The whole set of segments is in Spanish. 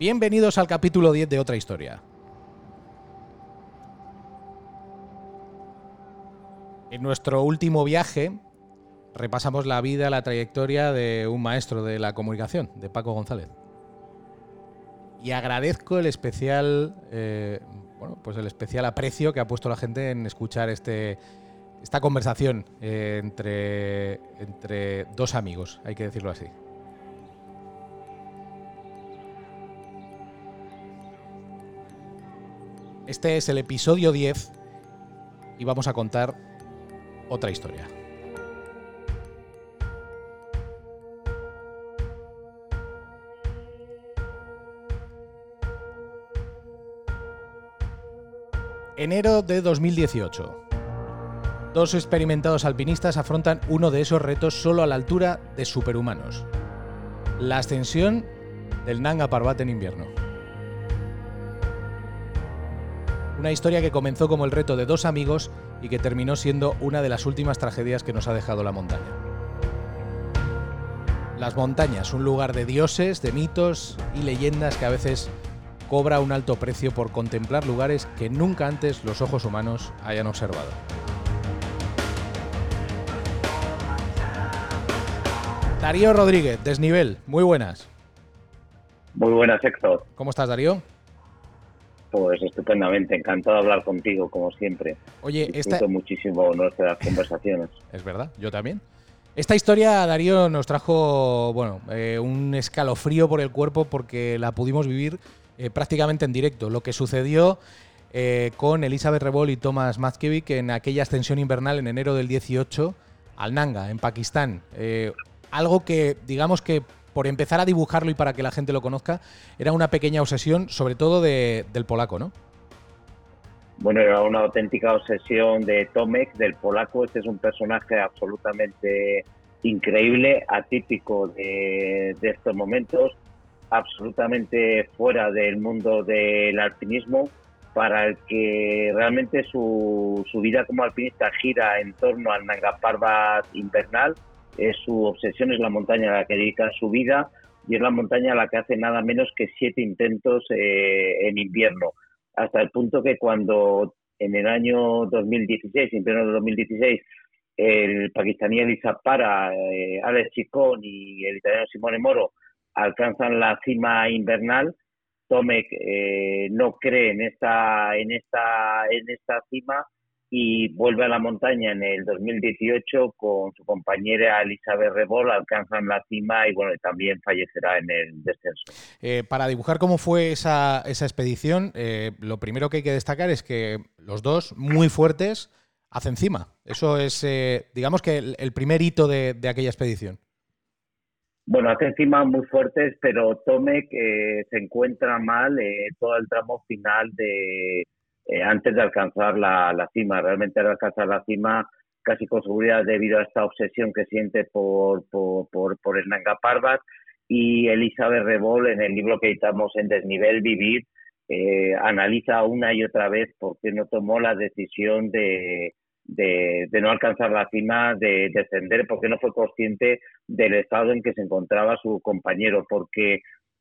Bienvenidos al capítulo 10 de Otra Historia. En nuestro último viaje repasamos la vida, la trayectoria de un maestro de la comunicación, de Paco González. Y agradezco el especial, eh, bueno, pues el especial aprecio que ha puesto la gente en escuchar este, esta conversación eh, entre, entre dos amigos, hay que decirlo así. Este es el episodio 10 y vamos a contar otra historia. Enero de 2018. Dos experimentados alpinistas afrontan uno de esos retos solo a la altura de superhumanos. La ascensión del Nanga Parbat en invierno. Una historia que comenzó como el reto de dos amigos y que terminó siendo una de las últimas tragedias que nos ha dejado la montaña. Las montañas, un lugar de dioses, de mitos y leyendas que a veces cobra un alto precio por contemplar lugares que nunca antes los ojos humanos hayan observado. Darío Rodríguez, Desnivel, muy buenas. Muy buenas, Héctor. ¿Cómo estás, Darío? Pues estupendamente, encantado de hablar contigo, como siempre. Oye, esta... muchísimo nuestras conversaciones. Es verdad, yo también. Esta historia, Darío, nos trajo, bueno, eh, un escalofrío por el cuerpo porque la pudimos vivir eh, prácticamente en directo. Lo que sucedió eh, con Elizabeth Rebol y Thomas Mazkevich en aquella ascensión invernal en enero del 18 al Nanga, en Pakistán. algo que, digamos que por empezar a dibujarlo y para que la gente lo conozca, era una pequeña obsesión, sobre todo del polaco, ¿no? Bueno, era una auténtica obsesión de Tomek, del polaco. Este es un personaje absolutamente increíble, atípico de, estos momentos, absolutamente fuera del mundo del alpinismo, para el que realmente su, su vida como alpinista gira en torno al Nanga Parbat invernal es su obsesión, es la montaña a la que dedica su vida y es la montaña a la que hace nada menos que siete intentos eh, en invierno, hasta el punto que cuando en el año 2016, invierno de 2016, el pakistaní Elisa Para, eh, Alex Chicón y el italiano Simone Moro alcanzan la cima invernal, Tomek eh, no cree en esta, en esta, en esta cima y vuelve a la montaña en el 2018 con su compañera Elizabeth Rebol, alcanzan la cima y bueno, también fallecerá en el descenso. Eh, para dibujar cómo fue esa, esa expedición, eh, lo primero que hay que destacar es que los dos, muy fuertes, hacen cima. Eso es, eh, digamos que el, primer hito de, aquella expedición. Bueno, hacen cima muy fuertes, pero Tomek se encuentra mal todo el tramo final de eh, antes de alcanzar la, cima. Realmente al alcanzar la cima, casi con seguridad debido a esta obsesión que siente por, por, por, el Nanga Parbat. Y Elizabeth Rebol, en el libro que editamos en Desnivel Vivir, eh, analiza una y otra vez por qué no tomó la decisión de, de, no alcanzar la cima, de descender, porque no fue consciente del estado en que se encontraba su compañero, porque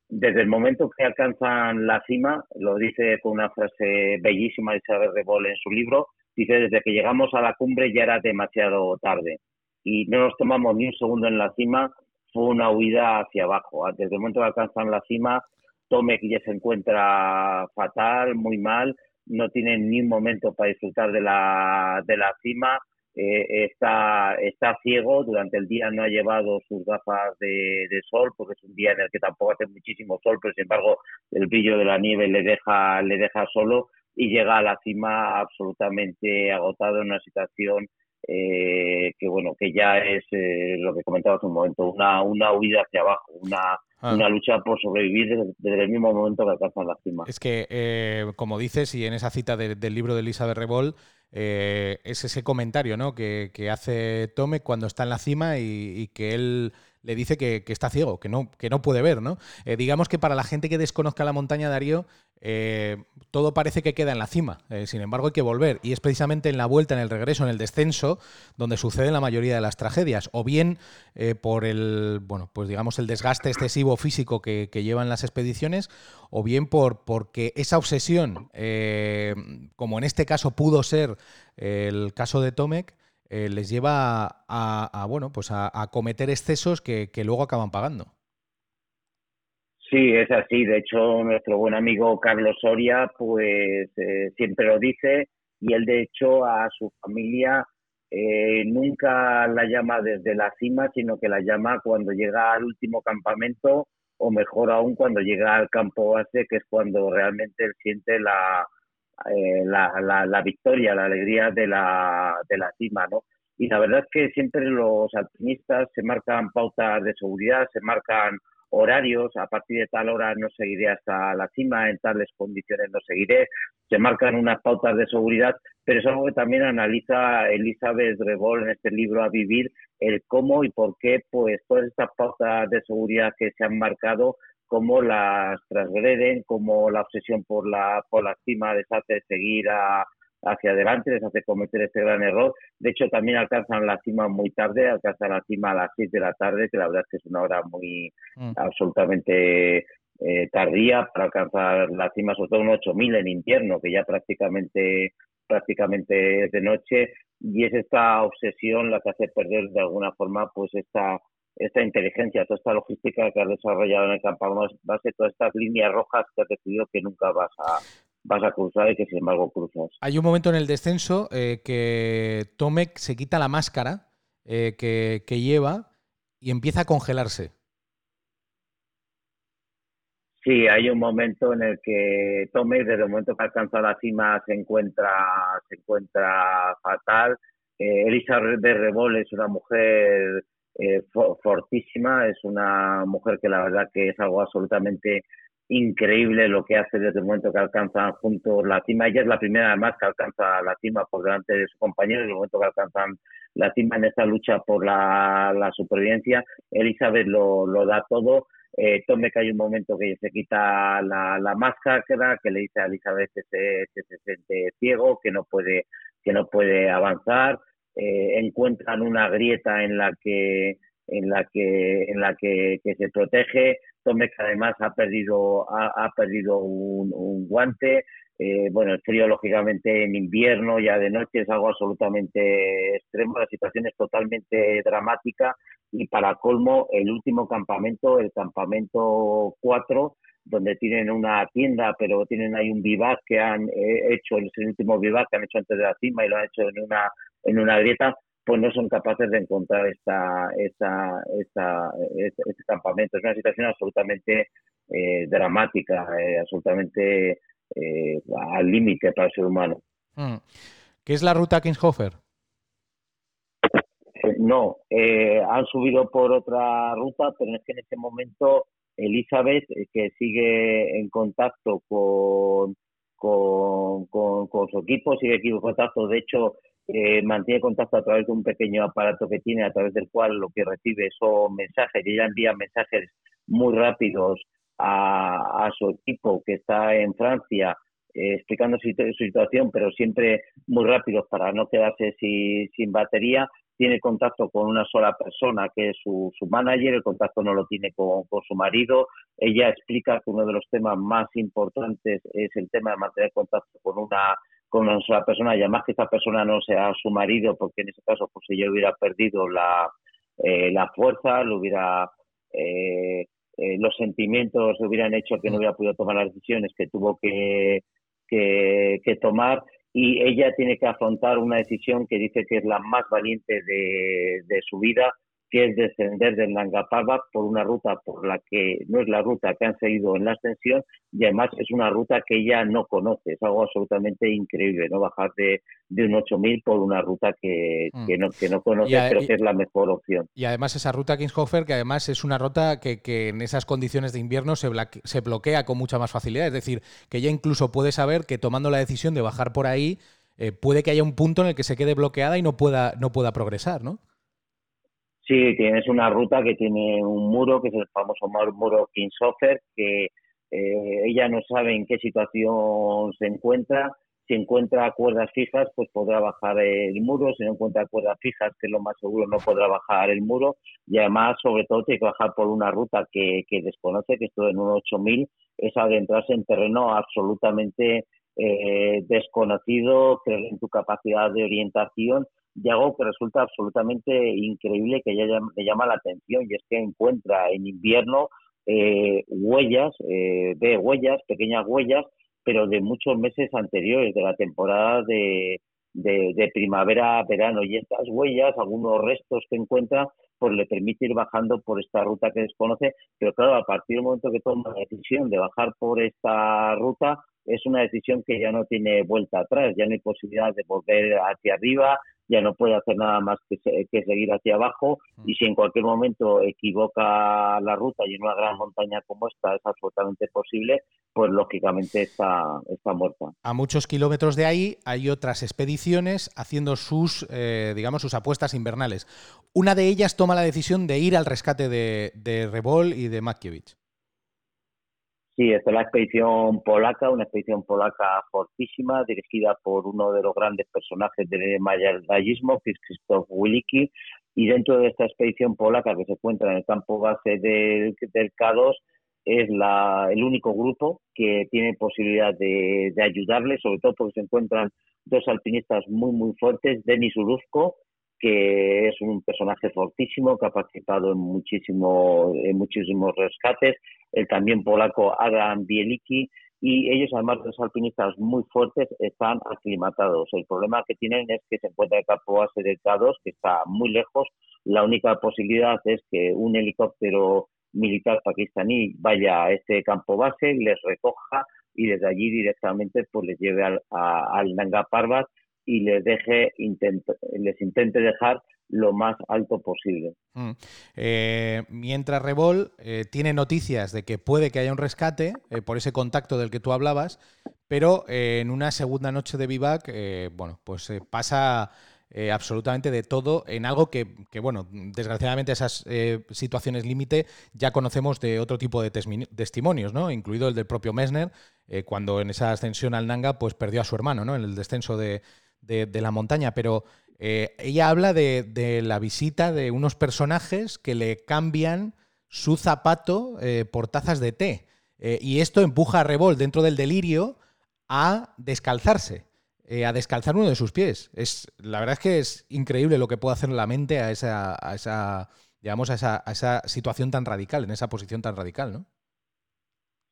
desde el momento que alcanzan la cima, lo dice con una frase bellísima de Isabel Rebol en su libro, dice, desde que llegamos a la cumbre ya era demasiado tarde y no nos tomamos ni un segundo en la cima, fue una huida hacia abajo. Desde el momento que alcanzan la cima, Tomek ya se encuentra fatal, muy mal, no tiene ni un momento para disfrutar de la, de la cima, eh, está, está ciego, durante el día no ha llevado sus gafas de, sol porque es un día en el que tampoco hace muchísimo sol, pero sin embargo el brillo de la nieve le deja, le deja solo y llega a la cima absolutamente agotado en una situación eh, que bueno que ya es eh, lo que comentaba hace un momento una, una huida hacia abajo una Ah. Una lucha por sobrevivir desde, el mismo momento que alcanzan la cima. Es que, eh, como dices, y en esa cita del libro de Elizabeth Rebol, eh, es ese comentario ¿no? que, hace Tome cuando está en la cima y que él le dice que, está ciego, que no, que no puede ver, ¿no? Eh, digamos que para la gente que desconozca la montaña Darío, eh, todo parece que queda en la cima. Eh, sin embargo, hay que volver. Y es precisamente en la vuelta, en el regreso, en el descenso, donde suceden la mayoría de las tragedias. O bien por el, bueno, pues digamos, el desgaste excesivo físico que, llevan las expediciones, o bien por porque esa obsesión, eh, como en este caso pudo ser el caso de Tomek, eh, les lleva a, bueno, pues a, cometer excesos que, luego acaban pagando. Sí, es así. De hecho, nuestro buen amigo Carlos Soria, pues eh, siempre lo dice y él, de hecho, a su familia eh, nunca la llama desde la cima, sino que la llama cuando llega al último campamento o mejor aún cuando llega al campo base, que es cuando realmente él siente la, eh, la, la, victoria, la alegría de la, de la cima, ¿no? Y la verdad es que siempre los alpinistas se marcan pautas de seguridad, se marcan horarios, a partir de tal hora no seguiré hasta la cima, en tales condiciones no seguiré, se marcan unas pautas de seguridad, pero es algo que también analiza Elizabeth Revol en este libro A Vivir, el cómo y por qué pues todas estas pautas de seguridad que se han marcado, cómo las transgreden, cómo la obsesión por la, por la cima les hace seguir a, hacia adelante, les hace cometer este gran error. De hecho, también alcanzan la cima muy tarde, alcanzan la cima a las 6 de la tarde, que la verdad es que es una hora muy mm. absolutamente eh, tardía para alcanzar la cima, sobre todo un 8000 en invierno, que ya prácticamente prácticamente es de noche y es esta obsesión la que hace perder de alguna forma pues esta esta inteligencia, toda esta logística que has desarrollado en el campo base, todas estas líneas rojas que has decidido que nunca vas a vas a cruzar y que sin embargo cruzas. Hay un momento en el descenso eh, que Tomek se quita la máscara eh, que, lleva y empieza a congelarse. Sí, hay un momento en el que Tomek, desde el momento que alcanza la cima, se encuentra, se encuentra fatal. Eh, Elisa de Rebol es una mujer fortísima, es una mujer que la verdad que es algo absolutamente increíble lo que hace desde el momento que alcanzan juntos la cima. Ella es la primera además que alcanza la cima por delante de su compañero, en el momento que alcanzan la cima en esta lucha por la, supervivencia. Elizabeth lo, lo da todo. Eh, Tome que hay un momento que se quita la, la máscara, que le dice a Elizabeth que se, se siente ciego, que no puede, que no puede avanzar. Eh, encuentran una grieta en la que en la que en la que, se protege. Tome que además ha perdido ha, perdido un, guante. Eh, bueno el frío lógicamente en invierno ya de noche es algo absolutamente extremo. La situación es totalmente dramática. Y para colmo el último campamento el campamento 4 donde tienen una tienda, pero tienen ahí un vivac que han eh, hecho, el último vivac que han hecho antes de la cima y lo han hecho en una, en una grieta, pues no son capaces de encontrar esta, esta, esta, este, este campamento. Es una situación absolutamente eh, dramática, eh, absolutamente eh, al límite para el ser humano. Hmm. ¿Qué es la ruta Kingshofer? No, han subido por otra ruta, pero es que en este momento Elizabeth, que sigue en contacto con, con, con, su equipo, sigue en contacto, de hecho, eh, mantiene contacto a través de un pequeño aparato que tiene, a través del cual lo que recibe son mensajes, y ella envía mensajes muy rápidos a, su equipo que está en Francia, eh, explicando su, situación, pero siempre muy rápidos para no quedarse sin batería. Tiene contacto con una sola persona, que es su, manager, el contacto no lo tiene con, con su marido. Ella explica que uno de los temas más importantes es el tema de mantener contacto con una con una persona y además que esta persona no sea su marido porque en ese caso pues ella hubiera perdido la, eh, la fuerza, lo hubiera eh, eh, los sentimientos le hubieran hecho que no hubiera podido tomar las decisiones que tuvo que, que, que, tomar y ella tiene que afrontar una decisión que dice que es la más valiente de, de su vida que es descender del Nanga por una ruta por la que no es la ruta que han seguido en la ascensión y además es una ruta que ella no conoce, es algo absolutamente increíble, ¿no? Bajar de, de un 8000 por una ruta que, mm. que, no, que no conoce, pero que es la mejor opción. Y además esa ruta Kingshofer, que además es una ruta que, que en esas condiciones de invierno se, se bloquea con mucha más facilidad, es decir, que ella incluso puede saber que tomando la decisión de bajar por ahí, eh, puede que haya un punto en el que se quede bloqueada y no pueda, no pueda progresar, ¿no? Sí, tienes una ruta que tiene un muro, que es el famoso muro Kingshofer, que eh, ella no sabe en qué situación se encuentra. si encuentra cuerdas fijas, pues podrá bajar el muro. Si no encuentra cuerdas fijas, que es lo más seguro, no podrá bajar el muro. Y además, sobre todo, tiene que bajar por una ruta que, desconoce, que esto en un 8000 es adentrarse en terreno absolutamente eh, desconocido, creer en tu capacidad de orientación y algo que resulta absolutamente increíble que ella le llama la atención y es que encuentra en invierno eh, huellas, eh, ve huellas, pequeñas huellas pero de muchos meses anteriores, de la temporada de, de, primavera-verano. Y estas huellas, algunos restos que encuentra, pues le permite ir bajando por esta ruta que desconoce. Pero claro, a partir del momento que toma la decisión de bajar por esta ruta, es una decisión que ya no tiene vuelta atrás, ya no hay posibilidad de volver hacia arriba, ya no puede hacer nada más que, seguir hacia abajo mm. y si en cualquier momento equivoca la ruta y en una gran montaña como esta es absolutamente posible, pues lógicamente está, está muerta. A muchos kilómetros de ahí hay otras expediciones haciendo sus, eh, digamos, sus apuestas invernales. Una de ellas toma la decisión de ir al rescate de, de Rebol y de Matkiewicz. Sí, esta es la expedición polaca, una expedición polaca fortísima, dirigida por uno de los grandes personajes del mayardayismo, que es Krzysztof Wilicki, y dentro de esta expedición polaca que se encuentra en el campo base del, del K2, es la, el único grupo que tiene posibilidad de, de ayudarle, sobre todo porque se encuentran dos alpinistas muy, muy fuertes, Denis Uruzko, que es un personaje fortísimo, que ha participado en, muchísimo, en muchísimos rescates, el también polaco Adam Bielicki, y ellos, además de los alpinistas muy fuertes, están aclimatados. El problema que tienen es que se encuentra el campo base de K2, que está muy lejos. La única posibilidad es que un helicóptero militar pakistaní vaya a este campo base, les recoja y desde allí directamente pues les lleve al, al Nanga Parbat y les deje les intente dejar lo más alto posible. Mm. Eh, mientras Revol eh, tiene noticias de que puede que haya un rescate eh, por ese contacto del que tú hablabas, pero en una segunda noche de vivac, bueno, pues pasa absolutamente de todo en algo que, que bueno, desgraciadamente esas situaciones límite ya conocemos de otro tipo de testimonios, ¿no? Incluido el del propio Messner, cuando en esa ascensión al Nanga, pues perdió a su hermano, ¿no? En el descenso de, de, la montaña, pero eh, ella habla de, la visita de unos personajes que le cambian su zapato eh, por tazas de té. Eh, y esto empuja a Revol dentro del delirio a descalzarse, a descalzar uno de sus pies. Es, la verdad es que es increíble lo que puede hacer la mente a esa, a esa, digamos, a esa, esa situación tan radical, en esa posición tan radical, ¿no?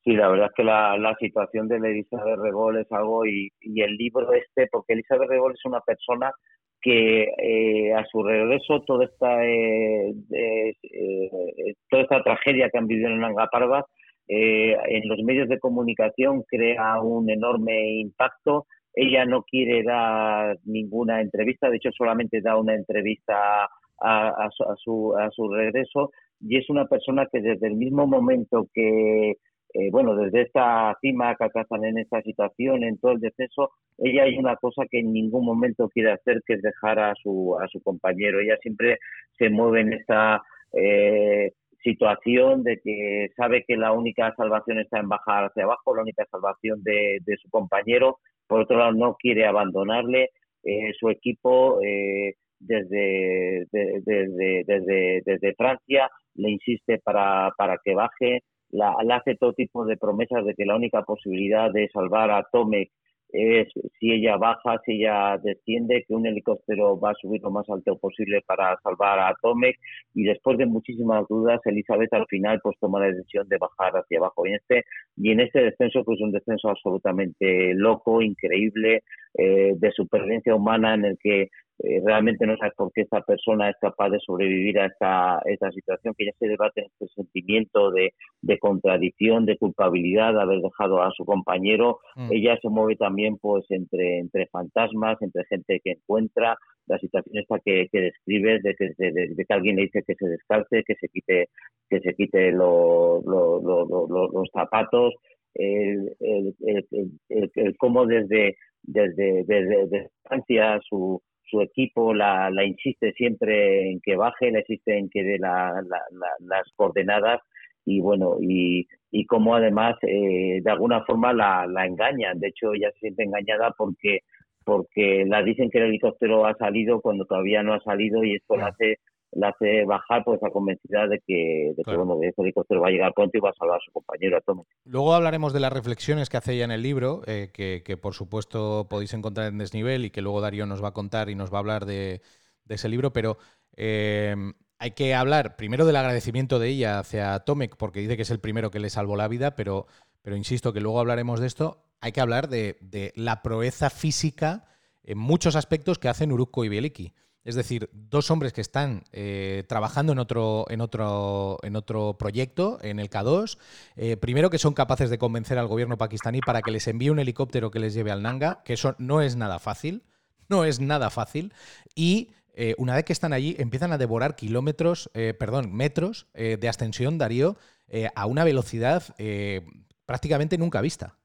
Sí, la verdad es que la, la situación de Elizabeth Rebol es algo y, y, el libro este, porque Elizabeth Rebol es una persona que eh, a su regreso toda esta eh, eh, toda esta tragedia que han vivido en Nanga Parbat en los medios de comunicación crea un enorme impacto. Ella no quiere dar ninguna entrevista, de hecho solamente da una entrevista a, su, a su regreso y es una persona que desde el mismo momento que eh, bueno, desde esta cima que alcanzan en esta situación, en todo el descenso, ella hay una cosa que en ningún momento quiere hacer, que es dejar a su, a su compañero. Ella siempre se mueve en esta eh, situación de que sabe que la única salvación está en bajar hacia abajo, la única salvación de, su compañero. Por otro lado, no quiere abandonarle. Eh, su equipo desde, desde, desde, desde Francia le insiste para que baje la, hace todo tipo de promesas de que la única posibilidad de salvar a Tomek es si ella baja, si ella desciende, que un helicóptero va a subir lo más alto posible para salvar a Tomek y después de muchísimas dudas Elizabeth al final pues toma la decisión de bajar hacia abajo. Y en este y en este descenso que es un descenso absolutamente loco, increíble, eh, de supervivencia humana en el que eh, realmente no sabes por qué esta persona es capaz de sobrevivir a esta, esta situación, que ya se debate en este sentimiento de, de, contradicción, de culpabilidad de haber dejado a su compañero. Mm. Ella se mueve también pues entre, entre fantasmas, entre gente que encuentra, la situación esta que, que describes de que, de, que alguien le dice que se descalce, que se quite, que se quite los zapatos, el, el, el, el, cómo desde, desde, desde, desde Francia su su equipo la, la, insiste siempre en que baje, le insiste en que dé la, las coordenadas y bueno, y, y cómo además eh, de alguna forma la, la engañan. De hecho, ella se siente engañada porque porque la dicen que el helicóptero ha salido cuando todavía no ha salido y esto la hace la hace bajar pues a convencida de que, de que bueno, ese helicóptero va a llegar pronto y va a salvar a su compañero Tommy. Luego hablaremos de las reflexiones que hace ella en el libro, eh, que, que, por supuesto podéis encontrar en Desnivel y que luego Darío nos va a contar y nos va a hablar de, de ese libro, pero eh, hay que hablar primero del agradecimiento de ella hacia Tomek, porque dice que es el primero que le salvó la vida, pero, pero insisto que luego hablaremos de esto. Hay que hablar de, de la proeza física en muchos aspectos que hacen Uruzco y Bieliki. Es decir, dos hombres que están eh, trabajando en otro, en, otro, en otro proyecto, en el K2. Eh, primero que son capaces de convencer al gobierno pakistaní para que les envíe un helicóptero que les lleve al Nanga, que eso no es nada fácil. No es nada fácil. Y eh, una vez que están allí, empiezan a devorar kilómetros, perdón, metros de ascensión, Darío, a una velocidad prácticamente nunca vista.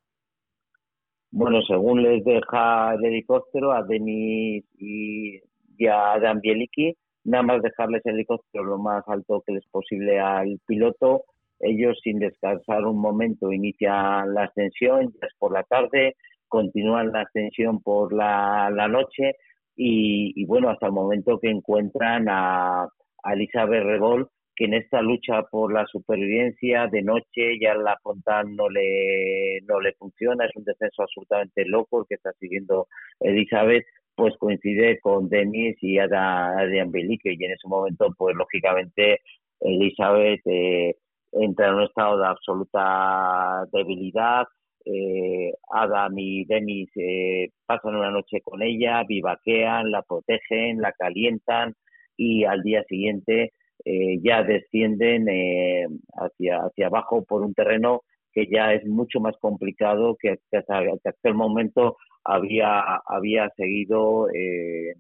Bueno, según les deja el helicóptero a Denis y, y a Dan Bieliki, nada más dejarles el helicóptero lo más alto que es posible al piloto, ellos sin descansar un momento inician la ascensión, ya es por la tarde, continúan la ascensión por la, la noche y, y, bueno, hasta el momento que encuentran a, a Elizabeth Revol, en esta lucha por la supervivencia de noche ya la frontal no le, no le funciona, es un descenso absolutamente loco el que está siguiendo Elizabeth, pues coincide con Denis y Adrian Belique y en ese momento pues lógicamente Elizabeth eh, entra en un estado de absoluta debilidad, eh, Adam y Denis eh, pasan una noche con ella, vivaquean, la protegen, la calientan y al día siguiente eh, ya descienden eh, hacia, hacia abajo por un terreno que ya es mucho más complicado que, que hasta, el momento había había seguido eh,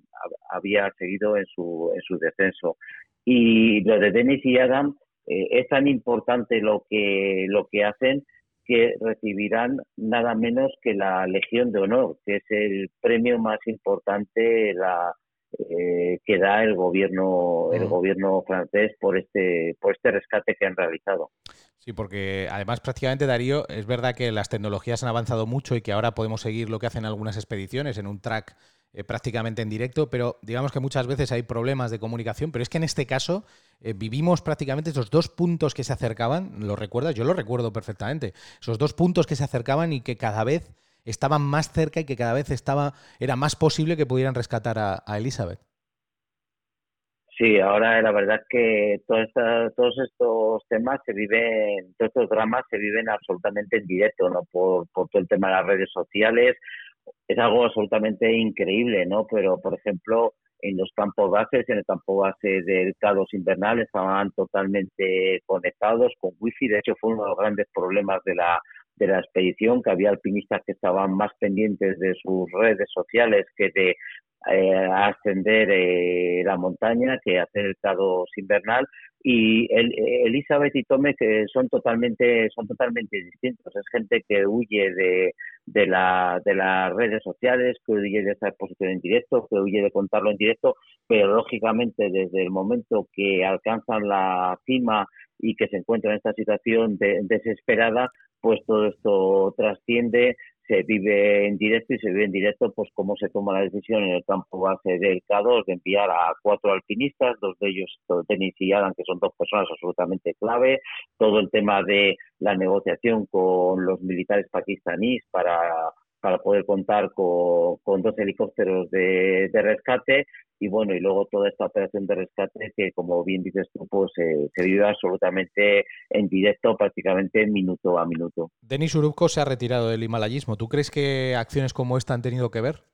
había seguido en su en su descenso. Y lo de Denis y Adam eh, es tan importante lo que lo que hacen que recibirán nada menos que la Legión de Honor, que es el premio más importante la, eh, que da el gobierno el gobierno francés por este por este rescate que han realizado. Sí, porque además prácticamente Darío es verdad que las tecnologías han avanzado mucho y que ahora podemos seguir lo que hacen algunas expediciones en un track eh, prácticamente en directo, pero digamos que muchas veces hay problemas de comunicación, pero es que en este caso eh, vivimos prácticamente esos dos puntos que se acercaban, ¿lo recuerdas? Yo lo recuerdo perfectamente, esos dos puntos que se acercaban y que cada vez estaban más cerca y que cada vez estaba era más posible que pudieran rescatar a, a Elizabeth. Sí, ahora la verdad que todos estos temas se viven, todos estos dramas se viven absolutamente en directo, ¿no? Por, por todo el tema de las redes sociales, es algo absolutamente increíble, ¿no? Pero, por ejemplo, en los campos bases, en el campo base del K2 invernal, estaban totalmente conectados con wifi. De hecho, fue uno de los grandes problemas de la, de la expedición, que había alpinistas que estaban más pendientes de sus redes sociales que de eh, ascender eh, la montaña que hacer el K2 invernal y el, Elizabeth y Tome que son totalmente son totalmente distintos. Es gente que huye de, de, la, de las redes sociales que huye de esa exposición en directo que huye de contarlo en directo pero lógicamente desde el momento que alcanzan la cima y que se encuentran en esta situación de, desesperada pues todo esto trasciende se vive en directo y se vive en directo pues cómo se toma la decisión en el campo base del K2 de enviar a cuatro alpinistas, dos de ellos Denis y Adam, que son dos personas absolutamente clave, todo el tema de la negociación con los militares pakistaníes para para poder contar con, con dos helicópteros de, de, rescate y bueno, y luego toda esta operación de rescate que como bien dices tú, pues eh, se vive absolutamente en directo, prácticamente minuto a minuto. Denis Urubko se ha retirado del himalayismo. ¿Tú crees que acciones como esta han tenido que ver?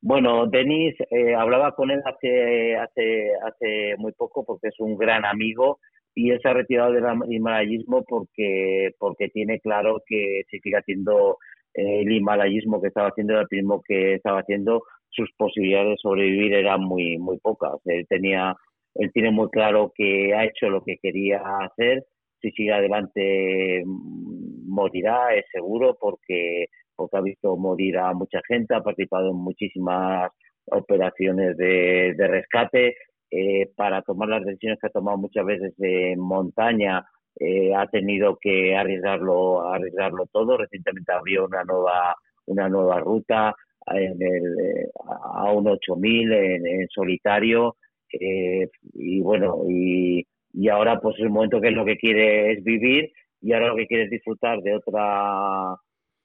Bueno, Denis, eh, hablaba con él hace, hace, hace muy poco porque es un gran amigo y él se ha retirado del himalayismo porque, porque tiene claro que si sigue haciendo eh, el himalayismo que estaba haciendo, el alpinismo que estaba haciendo, sus posibilidades de sobrevivir eran muy, muy pocas. Él tenía, él tiene muy claro que ha hecho lo que quería hacer. Si sigue adelante mm, morirá, es seguro, porque, porque ha visto morir a mucha gente, ha participado en muchísimas operaciones de, de rescate para tomar las decisiones que ha tomado muchas veces en montaña, ha tenido que arriesgarlo, arriesgarlo todo. Recientemente abrió una nueva, una nueva ruta el, a un 8000 en, en solitario. y bueno, y, y ahora pues el momento que es lo que quiere es vivir y ahora lo que quiere es disfrutar de otra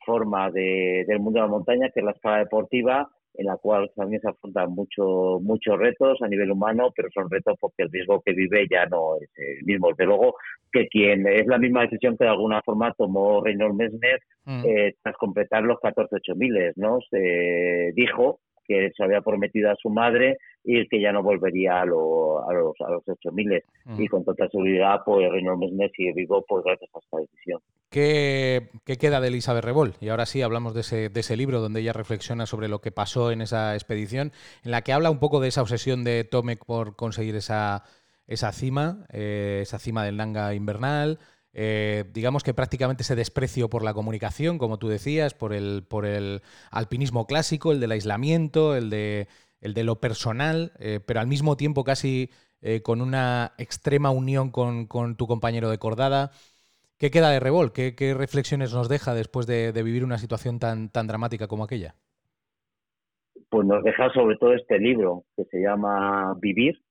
forma de, del mundo de la montaña, que es la escala deportiva, en la cual también se afrontan mucho, muchos retos a nivel humano, pero son retos porque el riesgo que vive ya no es el mismo. Desde luego que quien es la misma decisión que de alguna forma tomó Reynold Messner mm. eh, tras completar los 14 miles, ¿no? Se dijo que se había prometido a su madre y que ya no volvería a, los, a los 8000 mm. y con total seguridad pues Reino Mesnes sigue vivo pues gracias a esta decisión. ¿Qué, ¿Qué, queda de Elizabeth Rebol? Y ahora sí hablamos de ese, de ese libro donde ella reflexiona sobre lo que pasó en esa expedición, en la que habla un poco de esa obsesión de Tomek por conseguir esa, esa cima, eh, esa cima del Nanga invernal, eh, digamos que prácticamente ese desprecio por la comunicación, como tú decías, por el, por el alpinismo clásico, el del aislamiento, el de, el de lo personal, eh, pero al mismo tiempo casi eh, con una extrema unión con, tu compañero de cordada. ¿Qué queda de Revol? ¿Qué, reflexiones nos deja después de, de, vivir una situación tan, tan dramática como aquella? Pues nos deja sobre todo este libro que se llama Vivir,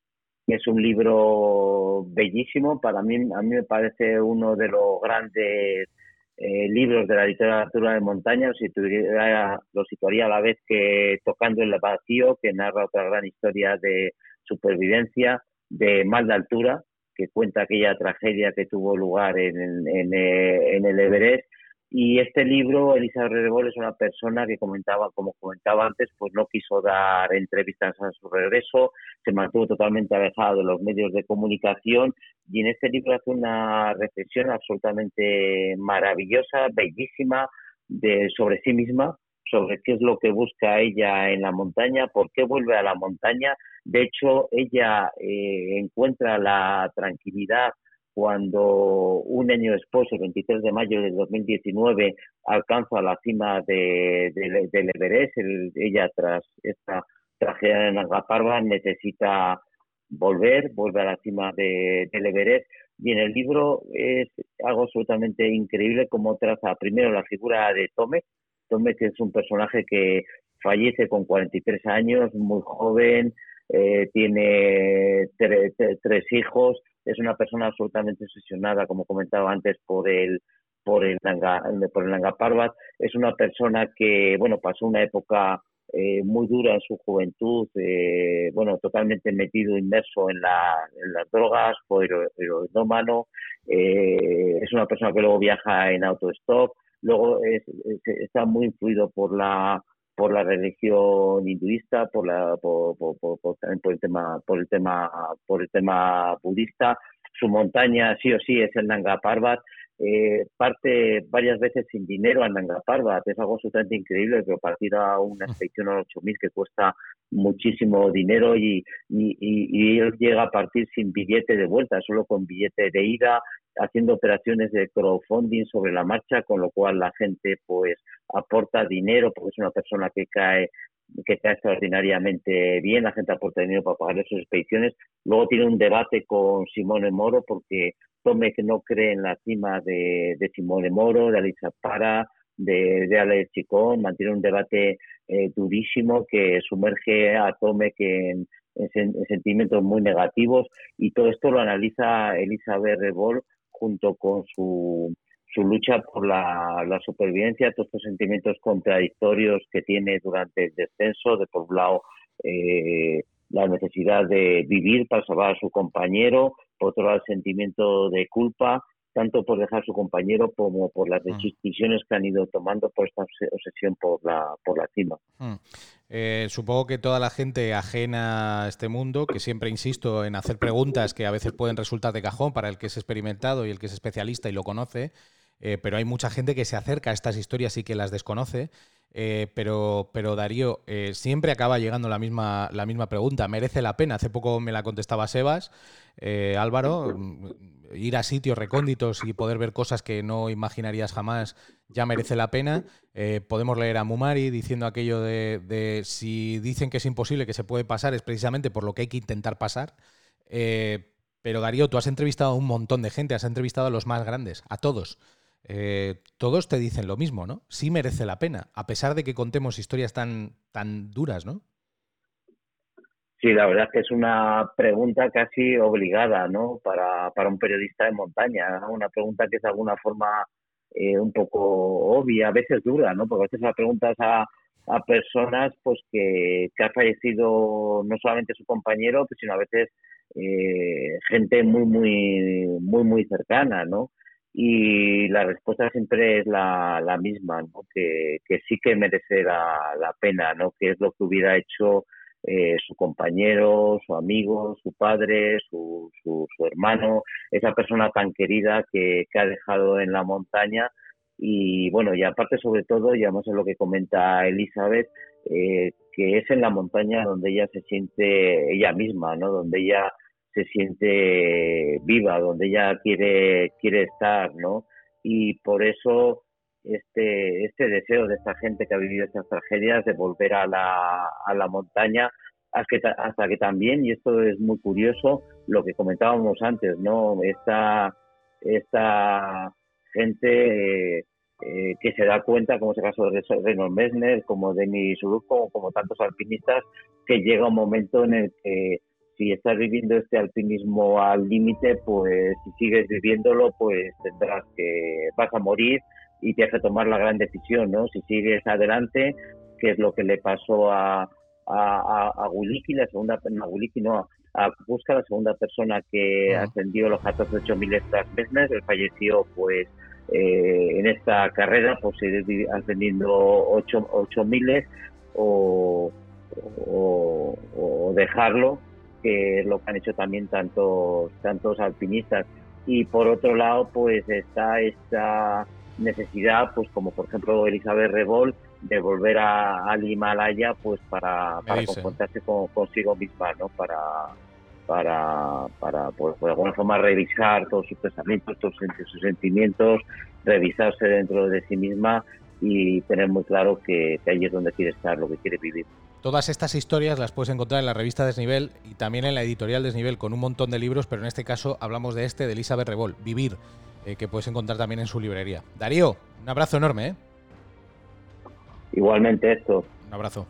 es un libro bellísimo, para mí, a mí me parece uno de los grandes eh, libros de la literatura de montaña, lo situaría a la vez que Tocando el vacío, que narra otra gran historia de supervivencia, de mal de altura, que cuenta aquella tragedia que tuvo lugar en, en, en el Everest y este libro, Elisa Rebol es una persona que comentaba, como comentaba antes, pues no quiso dar entrevistas a su regreso, se mantuvo totalmente alejado de los medios de comunicación y en este libro hace una reflexión absolutamente maravillosa, bellísima, de, sobre sí misma, sobre qué es lo que busca ella en la montaña, por qué vuelve a la montaña. De hecho, ella eh, encuentra la tranquilidad cuando un año después, el 23 de mayo de 2019, alcanza la cima de, del Everest, ella tras esta tragedia en Nanga necesita volver, vuelve a la cima de, del Everest. Y en el libro es algo absolutamente increíble como traza primero la figura de Tome, Tome que es un personaje que fallece con 43 años, muy joven, eh, tiene tres hijos, es una persona absolutamente obsesionada, como comentaba antes, por el por el Nanga, por el Nanga Parbat. Es una persona que, bueno, pasó una época eh, muy dura en su juventud, eh, bueno, totalmente metido, inmerso en, la, en las drogas, fue heroinómano, eh, es una persona que luego viaja en autostop, luego está muy influido por la por la religión hinduista, por la por, por, por, el tema por el tema por el tema budista. Su montaña sí o sí es el Nanga Parbat. Eh, parte varias veces sin dinero al Nanga Parbat. Es algo absolutamente increíble, pero partir a una expedición a 8000 que cuesta muchísimo dinero y, y, y, él llega a partir sin billete de vuelta, solo con billete de ida, haciendo operaciones de crowdfunding sobre la marcha, con lo cual la gente pues aporta dinero porque es una persona que cae que cae extraordinariamente bien, la gente aporta dinero para pagar sus expediciones. Luego tiene un debate con Simone Moro porque Tome que no cree en la cima de, de Simone Moro, de Alicia Para, de, de Alex Chicón, mantiene un debate eh, durísimo que sumerge a Tome que en, sentimientos muy negativos y todo esto lo analiza Elizabeth Rebol junto con su, su lucha por la, la, supervivencia, todos estos sentimientos contradictorios que tiene durante el descenso, de por un lado eh, la necesidad de vivir para salvar a su compañero, por otro lado el sentimiento de culpa, tanto por dejar a su compañero como por las mm. decisiones que han ido tomando por esta obsesión por la, por la cima. Mm. Eh, supongo que toda la gente ajena a este mundo, que siempre insisto en hacer preguntas que a veces pueden resultar de cajón para el que es experimentado y el que es especialista y lo conoce, eh, pero hay mucha gente que se acerca a estas historias y que las desconoce. Eh, pero, pero Darío, eh, siempre acaba llegando la misma, la misma pregunta. ¿Merece la pena? Hace poco me la contestaba Sebas, eh, Álvaro, mm, ir a sitios recónditos y poder ver cosas que no imaginarías jamás ya merece la pena. podemos leer a Mumari diciendo aquello de, si dicen que es imposible, que se puede pasar, es precisamente por lo que hay que intentar pasar. pero Darío, tú has entrevistado a un montón de gente, has entrevistado a los más grandes, a todos. Eh, todos te dicen lo mismo, ¿no? Sí merece la pena, a pesar de que contemos historias tan, tan duras, ¿no? Sí, la verdad es que es una pregunta casi obligada, ¿no? Para, para un periodista de montaña, una pregunta que es de alguna forma eh, un poco obvia, a veces dura, ¿no? Porque a veces la preguntas a, a personas pues que, que, ha fallecido no solamente su compañero, sino a veces eh, gente muy, muy, muy, muy cercana, ¿no? y la respuesta siempre es la, la misma, ¿no? que, que, sí que merece la, la, pena, ¿no? que es lo que hubiera hecho eh, su compañero, su amigo, su padre, su, su, hermano, esa persona tan querida que, que, ha dejado en la montaña. Y bueno, y aparte sobre todo, y además es lo que comenta Elizabeth, eh, que es en la montaña donde ella se siente ella misma, ¿no? donde ella se siente viva, donde ella quiere, quiere estar, ¿no? Y por eso este, este deseo de esta gente que ha vivido estas tragedias de volver a la, montaña, hasta que, hasta que también, y esto es muy curioso, lo que comentábamos antes, ¿no? Esta, esta gente eh, que se da cuenta, como es el caso de Reynolds Messner, como de mi como, como tantos alpinistas, que llega un momento en el que si estás viviendo este alpinismo al límite, pues si sigues viviéndolo, pues tendrás que, vas a morir y tienes que tomar la gran decisión, ¿no? Si sigues adelante, que es lo que le pasó a, a, a, Guliki, la segunda, no, a Guliki no, a Busca, la segunda persona que ascendió los 14.000 estas meses, él falleció pues eh, en esta carrera seguir ascendiendo 8.000 o, o, o dejarlo que es lo que han hecho también tantos, tantos alpinistas. Y por otro lado, pues está esta necesidad, pues como por ejemplo Elizabeth Revol, de volver a, al Himalaya, pues para, para confrontarse con, consigo misma, ¿no? Para, para, para pues, de alguna forma revisar todos sus pensamientos, todos sus sentimientos, revisarse dentro de sí misma y tener muy claro que, que ahí es donde quiere estar, lo que quiere vivir. Todas estas historias las puedes encontrar en la revista Desnivel y también en la editorial Desnivel con un montón de libros, pero en este caso hablamos de este de Elizabeth Revol, Vivir, eh, que puedes encontrar también en su librería. Darío, un abrazo enorme. ¿eh? Igualmente esto. Un abrazo.